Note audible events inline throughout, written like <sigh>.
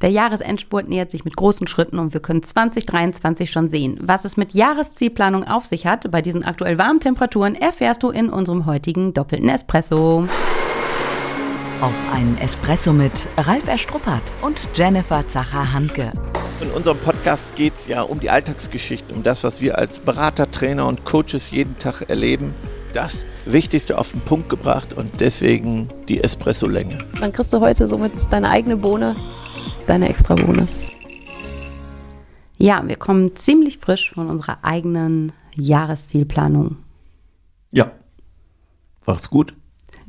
Der Jahresendspurt nähert sich mit großen Schritten und wir können 2023 schon sehen. Was es mit Jahreszielplanung auf sich hat, bei diesen aktuell warmen Temperaturen, erfährst du in unserem heutigen doppelten Espresso. Auf einen Espresso mit Ralf Erstruppert und Jennifer Zacher-Hanke. In unserem Podcast geht es ja um die Alltagsgeschichte, um das, was wir als Berater, Trainer und Coaches jeden Tag erleben. Das Wichtigste auf den Punkt gebracht und deswegen die Espresso-Länge. Dann kriegst du heute somit deine eigene Bohne deine Extrabohne. Ja, wir kommen ziemlich frisch von unserer eigenen Jahreszielplanung. Ja. War's gut?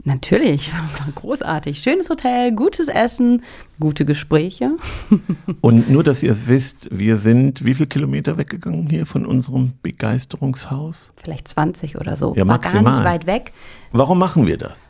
Natürlich, <laughs> großartig. Schönes Hotel, gutes Essen, gute Gespräche. <laughs> Und nur, dass ihr es wisst, wir sind wie viele Kilometer weggegangen hier von unserem Begeisterungshaus? Vielleicht 20 oder so. Ja, maximal. War gar nicht weit weg. Warum machen wir das?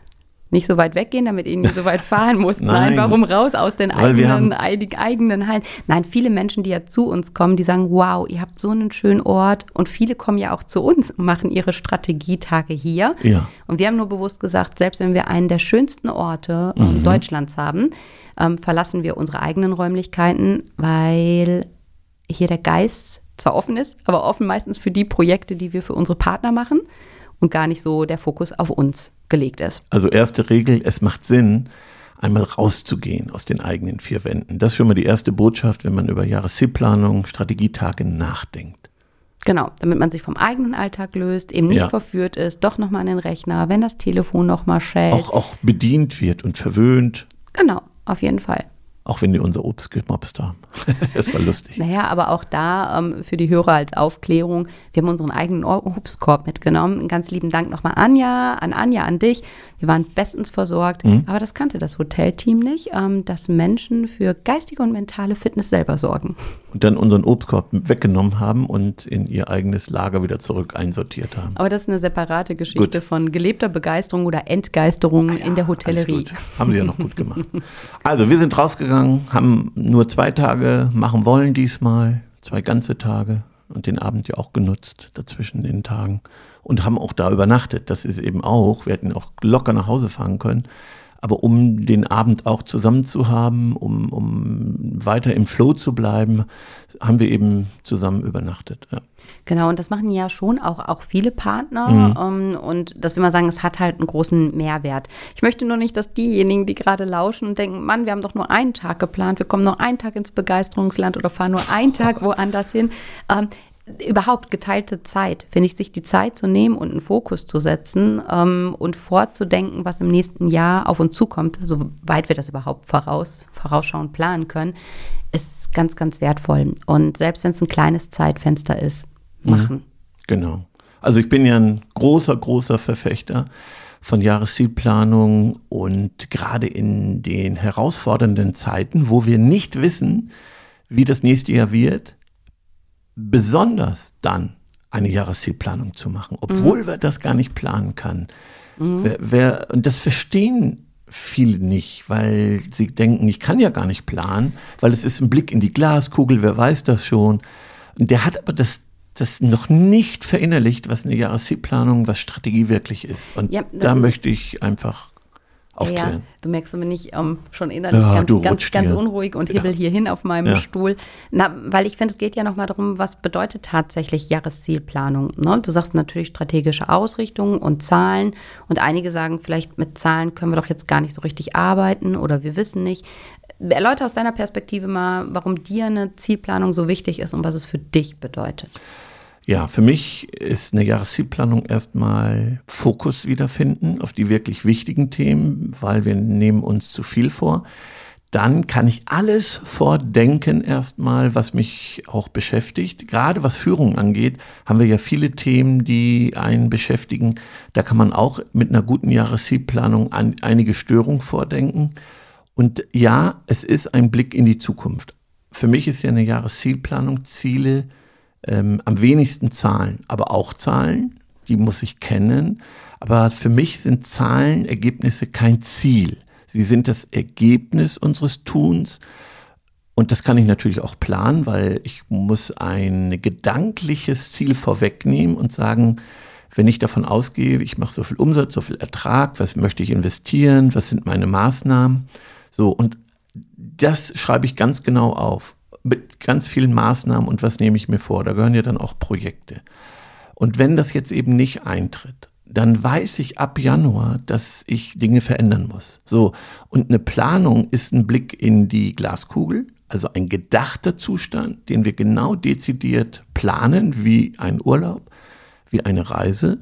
Nicht so weit weggehen, damit ihr nicht so weit <laughs> fahren musst. Nein, Nein warum raus aus den eigenen, eigenen Hallen? Nein, viele Menschen, die ja zu uns kommen, die sagen, wow, ihr habt so einen schönen Ort und viele kommen ja auch zu uns und machen ihre Strategietage hier. Ja. Und wir haben nur bewusst gesagt, selbst wenn wir einen der schönsten Orte äh, mhm. Deutschlands haben, ähm, verlassen wir unsere eigenen Räumlichkeiten, weil hier der Geist zwar offen ist, aber offen meistens für die Projekte, die wir für unsere Partner machen und gar nicht so der Fokus auf uns gelegt ist. Also erste Regel, es macht Sinn, einmal rauszugehen aus den eigenen vier Wänden. Das ist schon mal die erste Botschaft, wenn man über Jahreszielplanung, Strategietage nachdenkt. Genau, damit man sich vom eigenen Alltag löst, eben nicht ja. verführt ist, doch nochmal an den Rechner, wenn das Telefon nochmal schellt. Auch, auch bedient wird und verwöhnt. Genau, auf jeden Fall. Auch wenn die unser Obst gemobst haben. <laughs> das war lustig. Naja, aber auch da ähm, für die Hörer als Aufklärung, wir haben unseren eigenen Obstkorb mitgenommen. Ganz lieben Dank nochmal Anja, an Anja, an dich. Wir waren bestens versorgt, mhm. aber das kannte das Hotelteam nicht, ähm, dass Menschen für geistige und mentale Fitness selber sorgen. Und dann unseren Obstkorb weggenommen haben und in ihr eigenes Lager wieder zurück einsortiert haben. Aber das ist eine separate Geschichte gut. von gelebter Begeisterung oder Entgeisterung ah ja, in der Hotellerie. Haben sie ja noch gut gemacht. Also, wir sind rausgegangen gegangen, haben nur zwei Tage machen wollen diesmal, zwei ganze Tage und den Abend ja auch genutzt dazwischen den Tagen und haben auch da übernachtet. Das ist eben auch, wir hätten auch locker nach Hause fahren können. Aber um den Abend auch zusammen zu haben, um, um weiter im Flow zu bleiben, haben wir eben zusammen übernachtet. Ja. Genau, und das machen ja schon auch, auch viele Partner. Mhm. Um, ähm, und dass wir mal sagen, es hat halt einen großen Mehrwert. Ich möchte nur nicht, dass diejenigen, die gerade lauschen und denken, Mann, wir haben doch nur einen Tag geplant, wir kommen nur einen Tag ins Begeisterungsland oder fahren nur einen Tag woanders hin. Ähm, überhaupt geteilte Zeit, finde ich, sich die Zeit zu nehmen und einen Fokus zu setzen ähm, und vorzudenken, was im nächsten Jahr auf uns zukommt, soweit wir das überhaupt voraus, vorausschauend planen können, ist ganz, ganz wertvoll. Und selbst wenn es ein kleines Zeitfenster ist, mhm. machen. Genau. Also ich bin ja ein großer, großer Verfechter von Jahreszielplanung und gerade in den herausfordernden Zeiten, wo wir nicht wissen, wie das nächste Jahr wird, besonders dann eine Jahreszielplanung zu machen, obwohl mhm. wir das gar nicht planen kann. Mhm. Wer, wer, und das verstehen viele nicht, weil sie denken, ich kann ja gar nicht planen, weil es ist ein Blick in die Glaskugel, wer weiß das schon. Der hat aber das, das noch nicht verinnerlicht, was eine Jahreszielplanung, was Strategie wirklich ist. Und ja, da möchte ich einfach aufklären. Ja, du merkst aber nicht um, schon innerlich ja, ganz, ganz, ganz, unruhig und hibbel ja. hier hin auf meinem. Stuhl. Na, weil ich finde, es geht ja nochmal darum, was bedeutet tatsächlich Jahreszielplanung. Ne? Du sagst natürlich strategische Ausrichtung und Zahlen. Und einige sagen, vielleicht mit Zahlen können wir doch jetzt gar nicht so richtig arbeiten oder wir wissen nicht. Erläutere aus deiner Perspektive mal, warum dir eine Zielplanung so wichtig ist und was es für dich bedeutet. Ja, für mich ist eine Jahreszielplanung erstmal Fokus wiederfinden auf die wirklich wichtigen Themen, weil wir nehmen uns zu viel vor. Dann kann ich alles vordenken erstmal, was mich auch beschäftigt. Gerade was Führung angeht, haben wir ja viele Themen, die einen beschäftigen. Da kann man auch mit einer guten Jahreszielplanung an einige Störungen vordenken. Und ja, es ist ein Blick in die Zukunft. Für mich ist ja eine Jahreszielplanung Ziele, ähm, am wenigsten Zahlen, aber auch Zahlen, die muss ich kennen. Aber für mich sind Zahlen, Ergebnisse kein Ziel. Sie sind das Ergebnis unseres Tuns. Und das kann ich natürlich auch planen, weil ich muss ein gedankliches Ziel vorwegnehmen und sagen, wenn ich davon ausgehe, ich mache so viel Umsatz, so viel Ertrag, was möchte ich investieren, was sind meine Maßnahmen. So, und das schreibe ich ganz genau auf. Mit ganz vielen Maßnahmen und was nehme ich mir vor. Da gehören ja dann auch Projekte. Und wenn das jetzt eben nicht eintritt, dann weiß ich ab Januar, dass ich Dinge verändern muss. So. Und eine Planung ist ein Blick in die Glaskugel, also ein gedachter Zustand, den wir genau dezidiert planen, wie ein Urlaub, wie eine Reise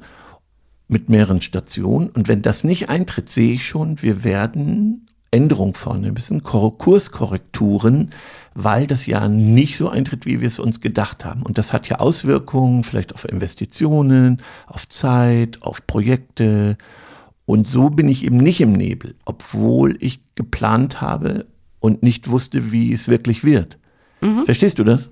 mit mehreren Stationen. Und wenn das nicht eintritt, sehe ich schon, wir werden Änderungen vornehmen müssen, Kurskorrekturen, weil das ja nicht so eintritt, wie wir es uns gedacht haben. Und das hat ja Auswirkungen vielleicht auf Investitionen, auf Zeit, auf Projekte. Und so bin ich eben nicht im Nebel, obwohl ich geplant habe und nicht wusste, wie es wirklich wird. Mhm. Verstehst du das?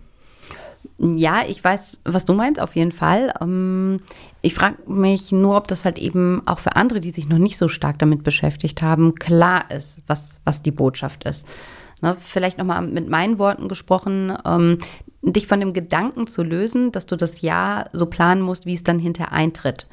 Ja, ich weiß, was du meinst, auf jeden Fall. Ähm, ich frage mich nur, ob das halt eben auch für andere, die sich noch nicht so stark damit beschäftigt haben, klar ist, was, was die Botschaft ist. Ne, vielleicht nochmal mit meinen Worten gesprochen, ähm, dich von dem Gedanken zu lösen, dass du das Jahr so planen musst, wie es dann hinterher eintritt.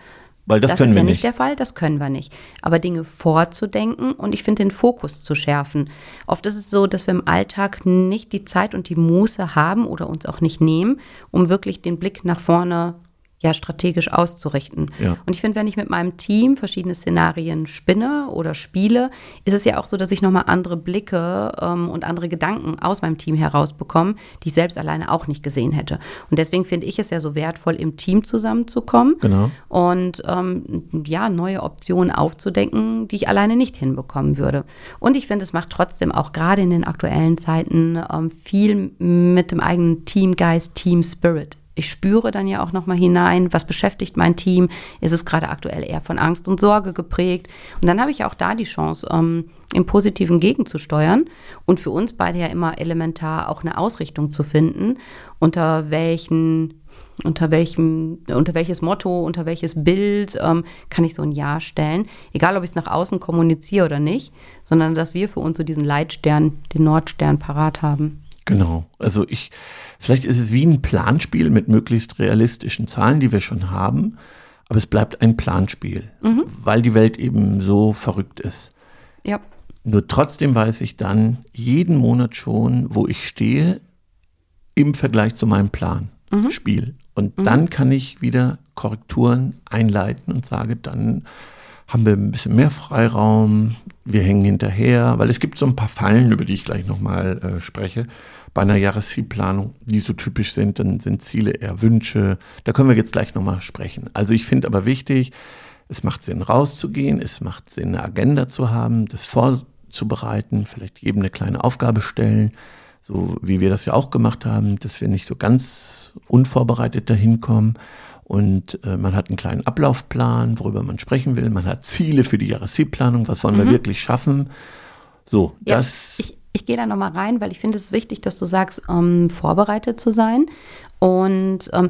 Weil das, das können ist wir ja nicht nicht der Fall, das können wir nicht. Aber Dinge vorzudenken und ich finde den Fokus zu schärfen. Oft ist es so, dass wir im Alltag nicht die Zeit und die Muße haben oder uns auch nicht nehmen, um wirklich den Blick nach vorne ja strategisch auszurichten. Ja. Und ich finde, wenn ich mit meinem Team verschiedene Szenarien spinne oder spiele, ist es ja auch so, dass ich nochmal andere Blicke ähm, und andere Gedanken aus meinem Team herausbekomme, die ich selbst alleine auch nicht gesehen hätte. Und deswegen finde ich es ja so wertvoll, im Team zusammenzukommen Genau. und ähm, ja, neue Optionen aufzudenken, die ich alleine nicht hinbekommen würde. Und ich finde, es macht trotzdem auch gerade in den aktuellen Zeiten ähm, viel mit dem eigenen Teamgeist, Team Spirit ich spüre dann ja auch nochmal hinein, was beschäftigt mein Team, ist es gerade aktuell eher von Angst und Sorge geprägt. Und dann habe ich auch da die Chance, ähm, im Positiven gegenzusteuern und für uns beide ja immer elementar auch eine Ausrichtung zu finden, unter welchen unter welchem, unter welches Motto, unter welches Bild ähm, kann ich so ein Ja stellen. Egal, ob ich es nach außen kommuniziere oder nicht, sondern dass wir für uns so diesen Leitstern, den Nordstern parat haben. Genau. Also ich, vielleicht ist es wie ein Planspiel mit möglichst realistischen Zahlen, die wir schon haben, aber es bleibt ein Planspiel, Mhm. weil die Welt eben so verrückt ist. Ja. Nur trotzdem weiß ich dann jeden Monat schon, wo ich stehe im Vergleich zu meinem Plan, Spiel. Und dann kann ich wieder Korrekturen einleiten und sage, dann haben wir ein bisschen mehr Freiraum, wir hängen hinterher, weil es gibt so ein paar Fallen, über die ich gleich nochmal äh, spreche. Bei einer Jahreszielplanung, die so typisch sind, dann sind Ziele eher Wünsche. Da können wir jetzt gleich nochmal sprechen. Also ich finde aber wichtig, es macht Sinn rauszugehen, es macht Sinn eine Agenda zu haben, das vorzubereiten, vielleicht jedem eine kleine Aufgabe stellen, so wie wir das ja auch gemacht haben, dass wir nicht so ganz unvorbereitet dahin kommen. Und äh, man hat einen kleinen Ablaufplan, worüber man sprechen will. Man hat Ziele für die Jahreszielplanung, was wollen wir wirklich schaffen. So, Ja, das ich, ich gehe da nochmal rein, weil ich finde es wichtig, dass du sagst, ähm, vorbereitet zu sein. Und ähm,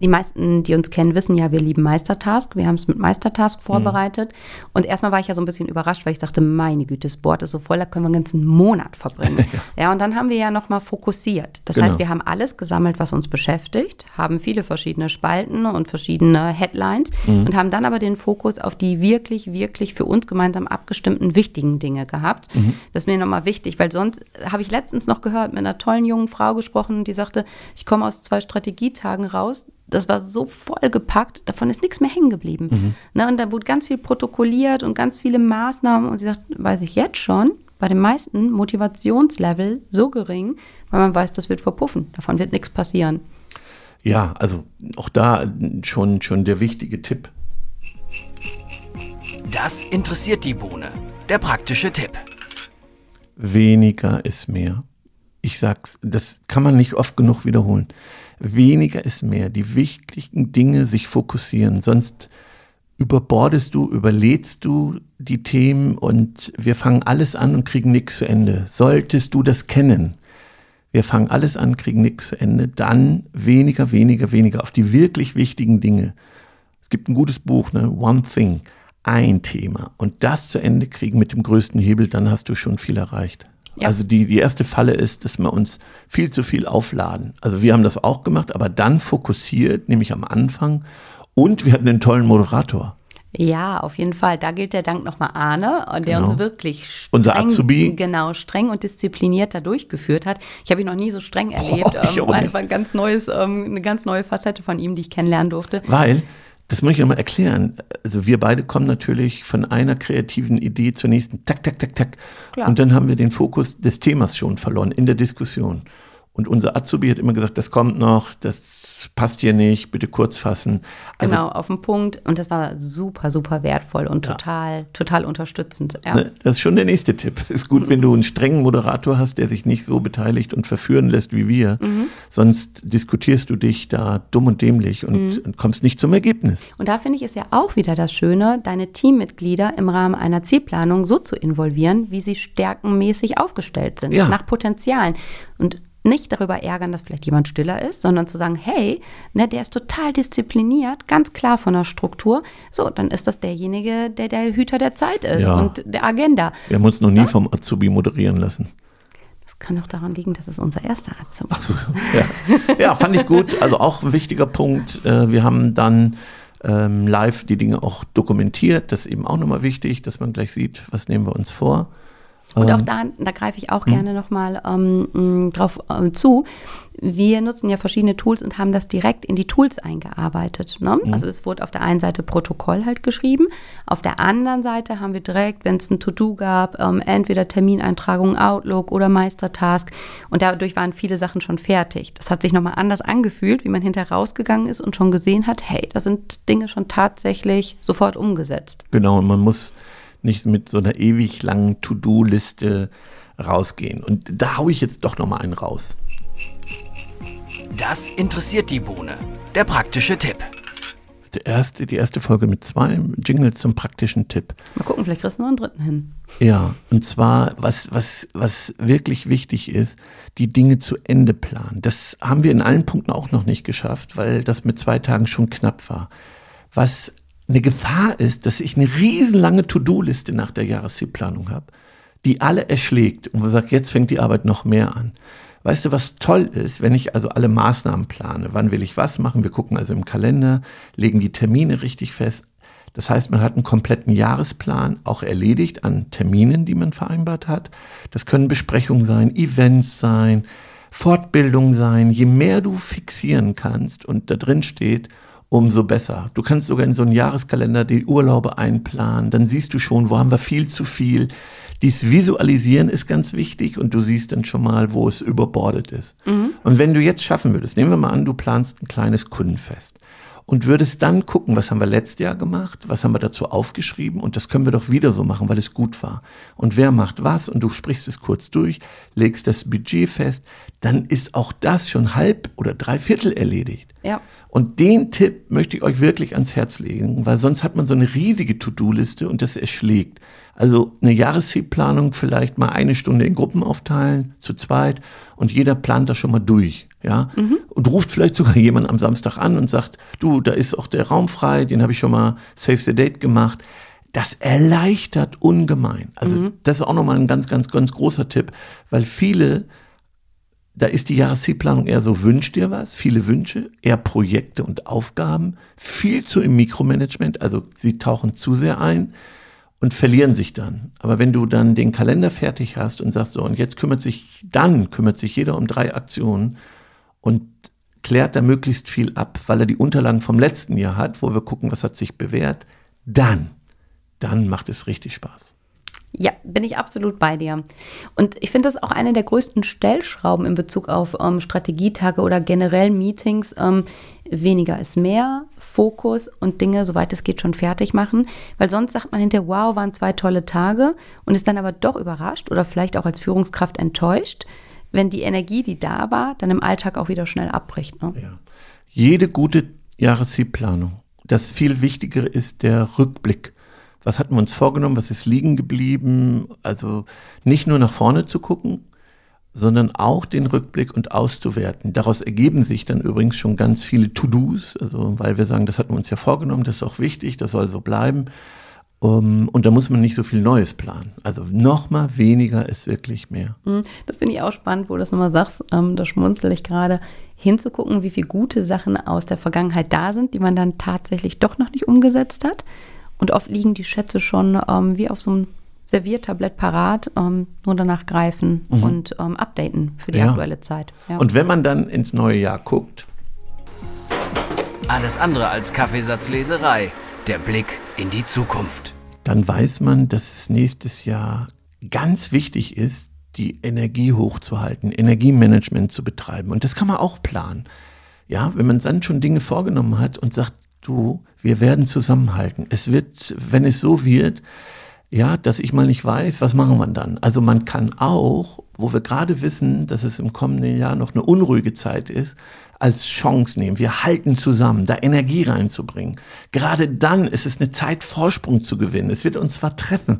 die meisten, die uns kennen, wissen ja, wir lieben Meistertask. Wir haben es mit Meistertask vorbereitet. Und erstmal war ich ja so ein bisschen überrascht, weil ich sagte, meine Güte, das Board ist so voll, da können wir einen ganzen Monat verbringen. <laughs> ja. und dann haben wir ja nochmal fokussiert. Das Genau. heißt, wir haben alles gesammelt, was uns beschäftigt, haben viele verschiedene Spalten und verschiedene Headlines und haben dann aber den Fokus auf die wirklich, wirklich für uns gemeinsam abgestimmten wichtigen Dinge gehabt. Das ist mir nochmal wichtig, weil sonst habe ich letztens noch gehört, mit einer tollen jungen Frau gesprochen, die sagte, ich komme aus zwei Strategietagen raus. Das war so vollgepackt, davon ist nichts mehr hängen geblieben. Ne, und da wurde ganz viel protokolliert und ganz viele Maßnahmen. Und sie sagt, weiß ich jetzt schon, bei den meisten Motivationslevel so gering, weil man weiß, das wird verpuffen. Davon wird nichts passieren. Ja, also auch da schon, schon der wichtige Tipp. Das interessiert die Bohne. Der praktische Tipp. Weniger ist mehr. Ich sag's, das kann man nicht oft genug wiederholen. Weniger ist mehr. Die wichtigen Dinge sich fokussieren. Sonst überbordest du, überlädst du die Themen und wir fangen alles an und kriegen nichts zu Ende. Solltest du das kennen, wir fangen alles an, kriegen nichts zu Ende, dann weniger, weniger, weniger auf die wirklich wichtigen Dinge. Es gibt ein gutes Buch, ne? One Thing, ein Thema. Und das zu Ende kriegen mit dem größten Hebel, dann hast du schon viel erreicht. Ja. Also die, die erste Falle ist, dass wir uns viel zu viel aufladen. Also wir haben das auch gemacht, aber dann fokussiert, nämlich am Anfang. Und wir hatten einen tollen Moderator. Ja, auf jeden Fall. Da gilt der Dank nochmal Arne, der Genau. uns wirklich streng, Unser Azubi. genau streng und diszipliniert da durchgeführt hat. Ich habe ihn noch nie so streng erlebt. ich ähm, war ein ganz neues, ähm, eine ganz neue Facette von ihm, die ich kennenlernen durfte. Weil, das muss ich nochmal erklären, also wir beide kommen natürlich von einer kreativen Idee zur nächsten, tak, tak, tak, tak. Klar. Und dann haben wir den Fokus des Themas schon verloren in der Diskussion. Und unser Azubi hat immer gesagt, das kommt noch, das passt hier nicht, bitte kurz fassen. Also, Genau, auf den Punkt. Und das war super, super wertvoll und total, total unterstützend. Ja. Ne, das ist schon der nächste Tipp. Ist gut, wenn du einen strengen Moderator hast, der sich nicht so beteiligt und verführen lässt wie wir. Mhm. Sonst diskutierst du dich da dumm und dämlich und, Mhm. und kommst nicht zum Ergebnis. Und da finde ich es ja auch wieder das Schöne, deine Teammitglieder im Rahmen einer Zielplanung so zu involvieren, wie sie stärkenmäßig aufgestellt sind, Ja. nach Potenzialen. Und nicht darüber ärgern, dass vielleicht jemand stiller ist, sondern zu sagen, hey, ne, der ist total diszipliniert, ganz klar von der Struktur. So, dann ist das derjenige, der der Ja. der Zeit ist Ja. und der Agenda. Wir haben uns noch nie vom Azubi moderieren lassen. Das kann auch daran liegen, dass es unser erster Azubi ist. Ja. ja, fand ich gut. Also auch ein wichtiger Punkt. Äh, Wir haben dann ähm, live die Dinge auch dokumentiert. Das ist eben auch nochmal wichtig, dass man gleich sieht, was nehmen wir uns vor. Und Ähm, auch da, da greife ich auch gerne nochmal ähm, mh, drauf äh, zu. Wir nutzen ja verschiedene Tools und haben das direkt in die Tools eingearbeitet. Ne? Also es wurde auf der einen Seite Protokoll halt geschrieben, auf der anderen Seite haben wir direkt, wenn es ein To-Do gab, ähm, entweder Termineintragung Outlook oder Meistertask und dadurch waren viele Sachen schon fertig. Das hat sich nochmal anders angefühlt, wie man hinterher rausgegangen ist und schon gesehen hat, hey, da sind Dinge schon tatsächlich sofort umgesetzt. Genau, und man muss nicht mit so einer ewig langen To-Do-Liste rausgehen. Und da haue ich jetzt doch nochmal einen raus. Das interessiert die Bohne. Der praktische Tipp. Das ist der erste, die erste Folge mit zwei Jingles zum praktischen Tipp. Mal gucken, vielleicht kriegst du noch einen dritten hin. Ja, und zwar, was, was, was wirklich wichtig ist, die Dinge zu Ende planen. Das haben wir in allen Punkten auch noch nicht geschafft, weil das mit zwei Tagen schon knapp war. Was eine Gefahr ist, dass ich eine riesenlange To-Do-Liste nach der Jahreszielplanung habe, die alle erschlägt und wo sagt, jetzt fängt die Arbeit noch mehr an. Weißt du, was toll ist, wenn ich also alle Maßnahmen plane? Wann will ich was machen? Wir gucken also im Kalender, legen die Termine richtig fest. Das heißt, man hat einen kompletten Jahresplan auch erledigt an Terminen, die man vereinbart hat. Das können Besprechungen sein, Events sein, Fortbildung sein. Je mehr du fixieren kannst und da drin steht, umso besser. Du kannst sogar in so einen Jahreskalender die Urlaube einplanen. Dann siehst du schon, wo haben wir viel zu viel. Dies Visualisieren ist ganz wichtig und du siehst dann schon mal, wo es überbordet ist. Und wenn du jetzt schaffen würdest, nehmen wir mal an, du planst ein kleines Kundenfest und würdest dann gucken, was haben wir letztes Jahr gemacht, was haben wir dazu aufgeschrieben und das können wir doch wieder so machen, weil es gut war. Und wer macht was und du sprichst es kurz durch, legst das Budget fest, dann ist auch das schon halb oder drei Viertel erledigt. Ja. Und den Tipp möchte ich euch wirklich ans Herz legen, weil sonst hat man so eine riesige To-Do-Liste und das erschlägt. Also eine Jahreszielplanung vielleicht mal eine Stunde in Gruppen aufteilen, zu zweit, und jeder plant das schon mal durch. Ja, und ruft vielleicht sogar <laughs> jemand am Samstag an und sagt, du, da ist auch der Raum frei, den habe ich schon mal Save the Date gemacht. Das erleichtert ungemein. Also das ist auch nochmal ein ganz, ganz, ganz großer Tipp, weil viele da ist die Jahreszielplanung eher so, wünsch dir was, viele Wünsche, eher Projekte und Aufgaben, viel zu im Mikromanagement, also sie tauchen zu sehr ein und verlieren sich dann. Aber wenn du dann den Kalender fertig hast und sagst so, und jetzt kümmert sich, dann kümmert sich jeder um drei Aktionen und klärt da möglichst viel ab, weil er die Unterlagen vom letzten Jahr hat, wo wir gucken, was hat sich bewährt, dann, dann macht es richtig Spaß. Ja, bin ich absolut bei dir. Und ich finde das auch eine der größten Stellschrauben in Bezug auf ähm, Strategietage oder generell Meetings. Ähm, weniger ist mehr, Fokus und Dinge, soweit es geht, schon fertig machen. Weil sonst sagt man hinterher, wow, waren zwei tolle Tage und ist dann aber doch überrascht oder vielleicht auch als Führungskraft enttäuscht, wenn die Energie, die da war, dann im Alltag auch wieder schnell abbricht. Ne? Ja. Jede gute Jahreszielplanung. Das viel Wichtigere ist der Rückblick. Was hatten wir uns vorgenommen? Was ist liegen geblieben? Also nicht nur nach vorne zu gucken, sondern auch den Rückblick und auszuwerten. Daraus ergeben sich dann übrigens schon ganz viele To-Dos, also weil wir sagen, das hatten wir uns ja vorgenommen, das ist auch wichtig, das soll so bleiben. Um, und da muss man nicht so viel Neues planen. Also noch mal weniger ist wirklich mehr. Hm, Das finde ich auch spannend, wo du das nochmal sagst. Ähm, da schmunzel ich gerade, hinzugucken, wie viele gute Sachen aus der Vergangenheit da sind, die man dann tatsächlich doch noch nicht umgesetzt hat. Und oft liegen die Schätze schon ähm, wie auf so einem Serviertablett parat, ähm, nur danach greifen mhm. und ähm, updaten für die ja. aktuelle Zeit. Ja. Und wenn man dann ins neue Jahr guckt. Alles andere als Kaffeesatzleserei. Der Blick in die Zukunft. Dann weiß man, dass es nächstes Jahr ganz wichtig ist, die Energie hochzuhalten, Energiemanagement zu betreiben. Und das kann man auch planen. Ja, wenn man dann schon Dinge vorgenommen hat und sagt, du, wir werden zusammenhalten. Es wird, wenn es so wird, ja, dass ich mal nicht weiß, was machen wir dann? Also man kann auch, wo wir gerade wissen, dass es im kommenden Jahr noch eine unruhige Zeit ist, als Chance nehmen. Wir halten zusammen, da Energie reinzubringen. Gerade dann ist es eine Zeit, Vorsprung zu gewinnen. Es wird uns zwar treffen.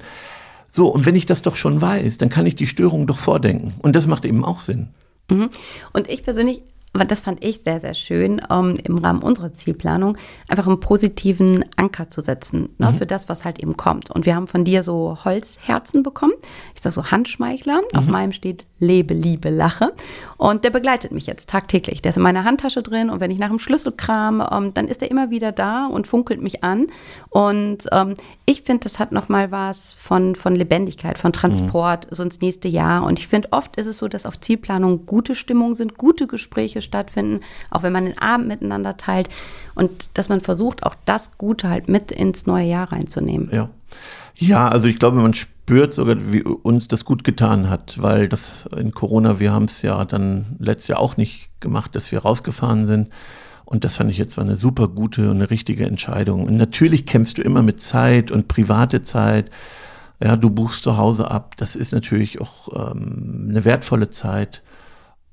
So, und wenn ich das doch schon weiß, dann kann ich die Störung doch vordenken. Und das macht eben auch Sinn. Mhm. Und ich persönlich das fand ich sehr, sehr schön, ähm, im Rahmen unserer Zielplanung einfach einen positiven Anker zu setzen ne, mhm. für das, was halt eben kommt. Und wir haben von dir so Holzherzen bekommen. Ich sage so Handschmeichler. Mhm. Auf meinem steht Lebe, Liebe, Lache. Und der begleitet mich jetzt tagtäglich. Der ist in meiner Handtasche drin und wenn ich nach dem Schlüssel kram, ähm, dann ist er immer wieder da und funkelt mich an. Und ähm, ich finde, das hat nochmal was von, von Lebendigkeit, von Transport mhm. so ins nächste Jahr. Und ich finde, oft ist es so, dass auf Zielplanung gute Stimmungen sind, gute Gespräche stattfinden, auch wenn man den Abend miteinander teilt und dass man versucht, auch das Gute halt mit ins neue Jahr reinzunehmen. Ja. Ja, also ich glaube, man spürt sogar, wie uns das gut getan hat, weil das in Corona, wir haben es ja dann letztes Jahr auch nicht gemacht, dass wir rausgefahren sind. Und das fand ich jetzt war eine super gute und eine richtige Entscheidung. Und natürlich kämpfst du immer mit Zeit und private Zeit. Ja, du buchst zu Hause ab. Das ist natürlich auch ähm, eine wertvolle Zeit.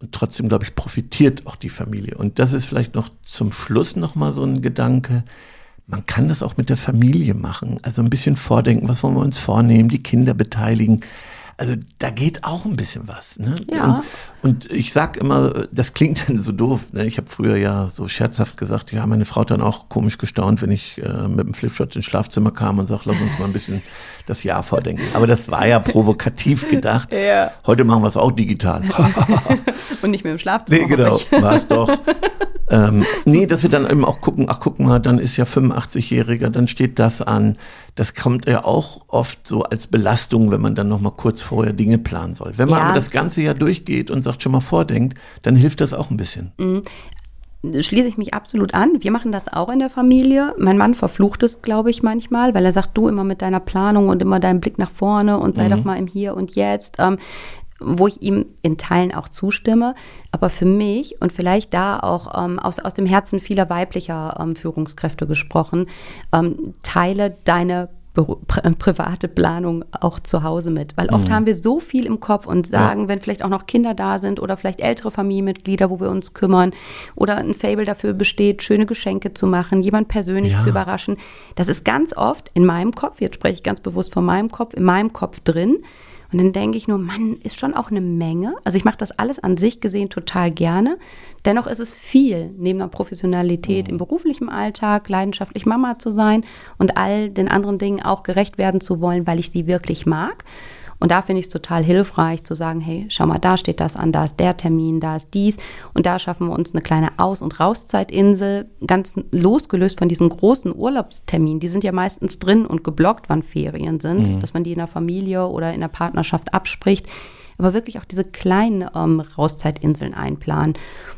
Und trotzdem, glaube ich, profitiert auch die Familie. Und das ist vielleicht noch zum Schluss nochmal so ein Gedanke. Man kann das auch mit der Familie machen. Also ein bisschen vordenken, was wollen wir uns vornehmen, die Kinder beteiligen. Also da geht auch ein bisschen was. Ne? Ja. Und, und ich sag immer, das klingt dann so doof. Ne? Ich habe früher ja so scherzhaft gesagt, ja, meine Frau hat dann auch komisch gestaunt, wenn ich äh, mit dem Flipchart ins Schlafzimmer kam und sag, lass uns mal ein bisschen das Jahr vordenken. Aber das war ja provokativ <laughs> gedacht. Ja. Heute machen wir es auch digital. <laughs> und nicht mehr im Schlafzimmer. Nee, genau, war es doch. <laughs> ähm, nee, dass wir dann eben auch gucken, ach guck mal, dann ist ja 85-Jähriger, dann steht das an. Das kommt ja auch oft so als Belastung, wenn man dann noch mal kurz vorher Dinge planen soll. Wenn man ja. aber das ganze Jahr durchgeht und sagt, schon mal vordenkt, dann hilft das auch ein bisschen. Mhm schließe ich mich absolut an. Wir machen das auch in der Familie. Mein Mann verflucht es, glaube ich, manchmal, weil er sagt, du immer mit deiner Planung und immer deinen Blick nach vorne und sei mhm. doch mal im Hier und Jetzt. Ähm, wo ich ihm in Teilen auch zustimme, aber für mich und vielleicht da auch ähm, aus, aus dem Herzen vieler weiblicher ähm, Führungskräfte gesprochen, ähm, teile deine private Planung auch zu Hause mit. Weil oft mhm. haben wir so viel im Kopf und sagen, ja. wenn vielleicht auch noch Kinder da sind oder vielleicht ältere Familienmitglieder, wo wir uns kümmern oder ein Fable dafür besteht, schöne Geschenke zu machen, jemand persönlich ja. zu überraschen. Das ist ganz oft in meinem Kopf, jetzt spreche ich ganz bewusst von meinem Kopf, in meinem Kopf drin. Und dann denke ich nur, Mann, ist schon auch eine Menge. Also ich mache das alles an sich gesehen total gerne. Dennoch ist es viel, neben der Professionalität mhm. im beruflichen Alltag, leidenschaftlich Mama zu sein und all den anderen Dingen auch gerecht werden zu wollen, weil ich sie wirklich mag. Und da finde ich es total hilfreich zu sagen, hey, schau mal, da steht das an, da ist der Termin, da ist dies. Und da schaffen wir uns eine kleine Aus- und Rauszeitinsel, ganz losgelöst von diesen großen Urlaubsterminen. Die sind ja meistens drin und geblockt, wann Ferien sind, mhm. dass man die in der Familie oder in der Partnerschaft abspricht. Aber wirklich auch diese kleinen ähm, Rauszeitinseln einplanen.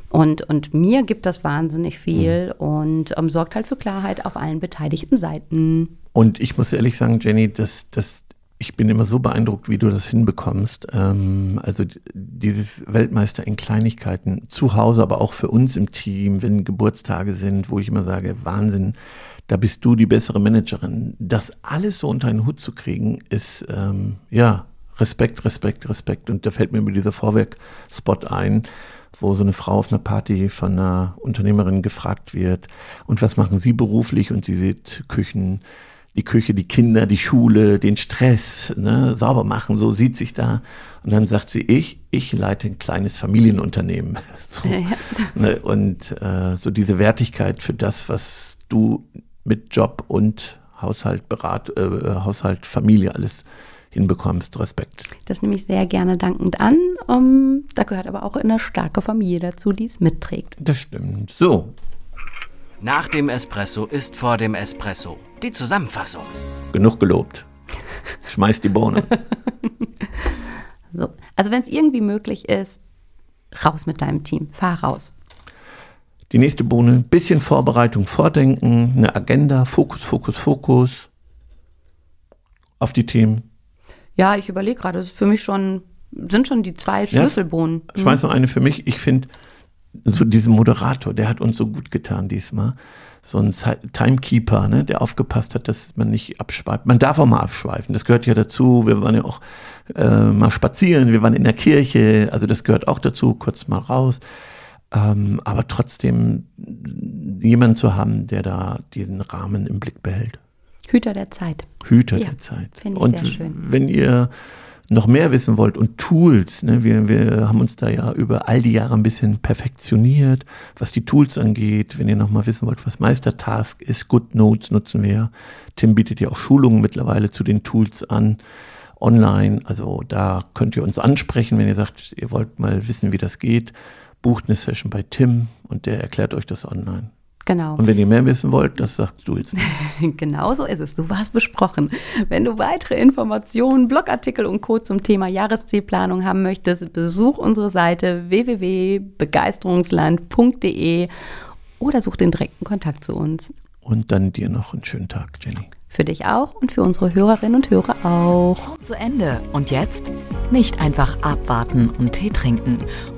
Und, und mir gibt das wahnsinnig viel mhm. und ähm, sorgt halt für Klarheit auf allen beteiligten Seiten. Und ich muss ehrlich sagen, Jenny, dass das ich bin immer so beeindruckt, wie du das hinbekommst. Ähm, also dieses Weltmeister in Kleinigkeiten zu Hause, aber auch für uns im Team, wenn Geburtstage sind, wo ich immer sage, Wahnsinn, da bist du die bessere Managerin. Das alles so unter einen Hut zu kriegen, ist ähm, ja Respekt, Respekt, Respekt. Und da fällt mir über dieser Vorwerk-Spot ein, wo so eine Frau auf einer Party von einer Unternehmerin gefragt wird, und was machen Sie beruflich? Und sie sieht Küchen die Küche, die Kinder, die Schule, den Stress, ne, sauber machen, so sieht sich da. Und dann sagt sie, ich, ich leite ein kleines Familienunternehmen. <laughs> So, ja, ja. Ne, und äh, so diese Wertigkeit für das, was du mit Job und Haushalt, Berat, äh, Haushalt, Familie alles hinbekommst. Respekt. Das nehme ich sehr gerne dankend an. Um, da gehört aber auch eine starke Familie dazu, die es mitträgt. Das stimmt. So, Nach dem Espresso ist vor dem Espresso. Die Zusammenfassung. Genug gelobt. Schmeiß die Bohne. <laughs> So. Also wenn es irgendwie möglich ist, raus mit deinem Team. Fahr raus. Die nächste Bohne, bisschen Vorbereitung, Vordenken, eine Agenda, Fokus, Fokus, Fokus auf die Themen. Ja, ich überlege gerade, das ist für mich schon, sind schon die zwei Schlüsselbohnen. Ja, schmeiß noch eine für mich. Ich finde, so diesen Moderator, der hat uns so gut getan diesmal. So ein Timekeeper, ne, der aufgepasst hat, dass man nicht abschweift. Man darf auch mal abschweifen, das gehört ja dazu. Wir waren ja auch äh, mal spazieren, wir waren in der Kirche, also das gehört auch dazu, kurz mal raus. Ähm, aber trotzdem jemanden zu haben, der da diesen Rahmen im Blick behält. Hüter der Zeit. Hüter ja, der Zeit. Finde ich Und sehr schön. Wenn ihr noch mehr wissen wollt und Tools, ne, wir, wir haben uns da ja über all die Jahre ein bisschen perfektioniert, was die Tools angeht. Wenn ihr noch mal wissen wollt, was Meistertask ist, GoodNotes nutzen wir. Tim bietet ja auch Schulungen mittlerweile zu den Tools an, online. Also da könnt ihr uns ansprechen, wenn ihr sagt, ihr wollt mal wissen, wie das geht. Bucht eine Session bei Tim und der erklärt euch das online. Genau. Und wenn ihr mehr wissen wollt, das sagst du jetzt. <laughs> genau so ist es. Du warst besprochen. Wenn du weitere Informationen, Blogartikel und Co. zum Thema Jahreszielplanung haben möchtest, besuch unsere Seite www.begeisterungsland.de oder such den direkten Kontakt zu uns. Und dann dir noch einen schönen Tag, Jenny. Für dich auch und für unsere Hörerinnen und Hörer auch. Zu Ende. Und jetzt? Nicht einfach abwarten und Tee trinken.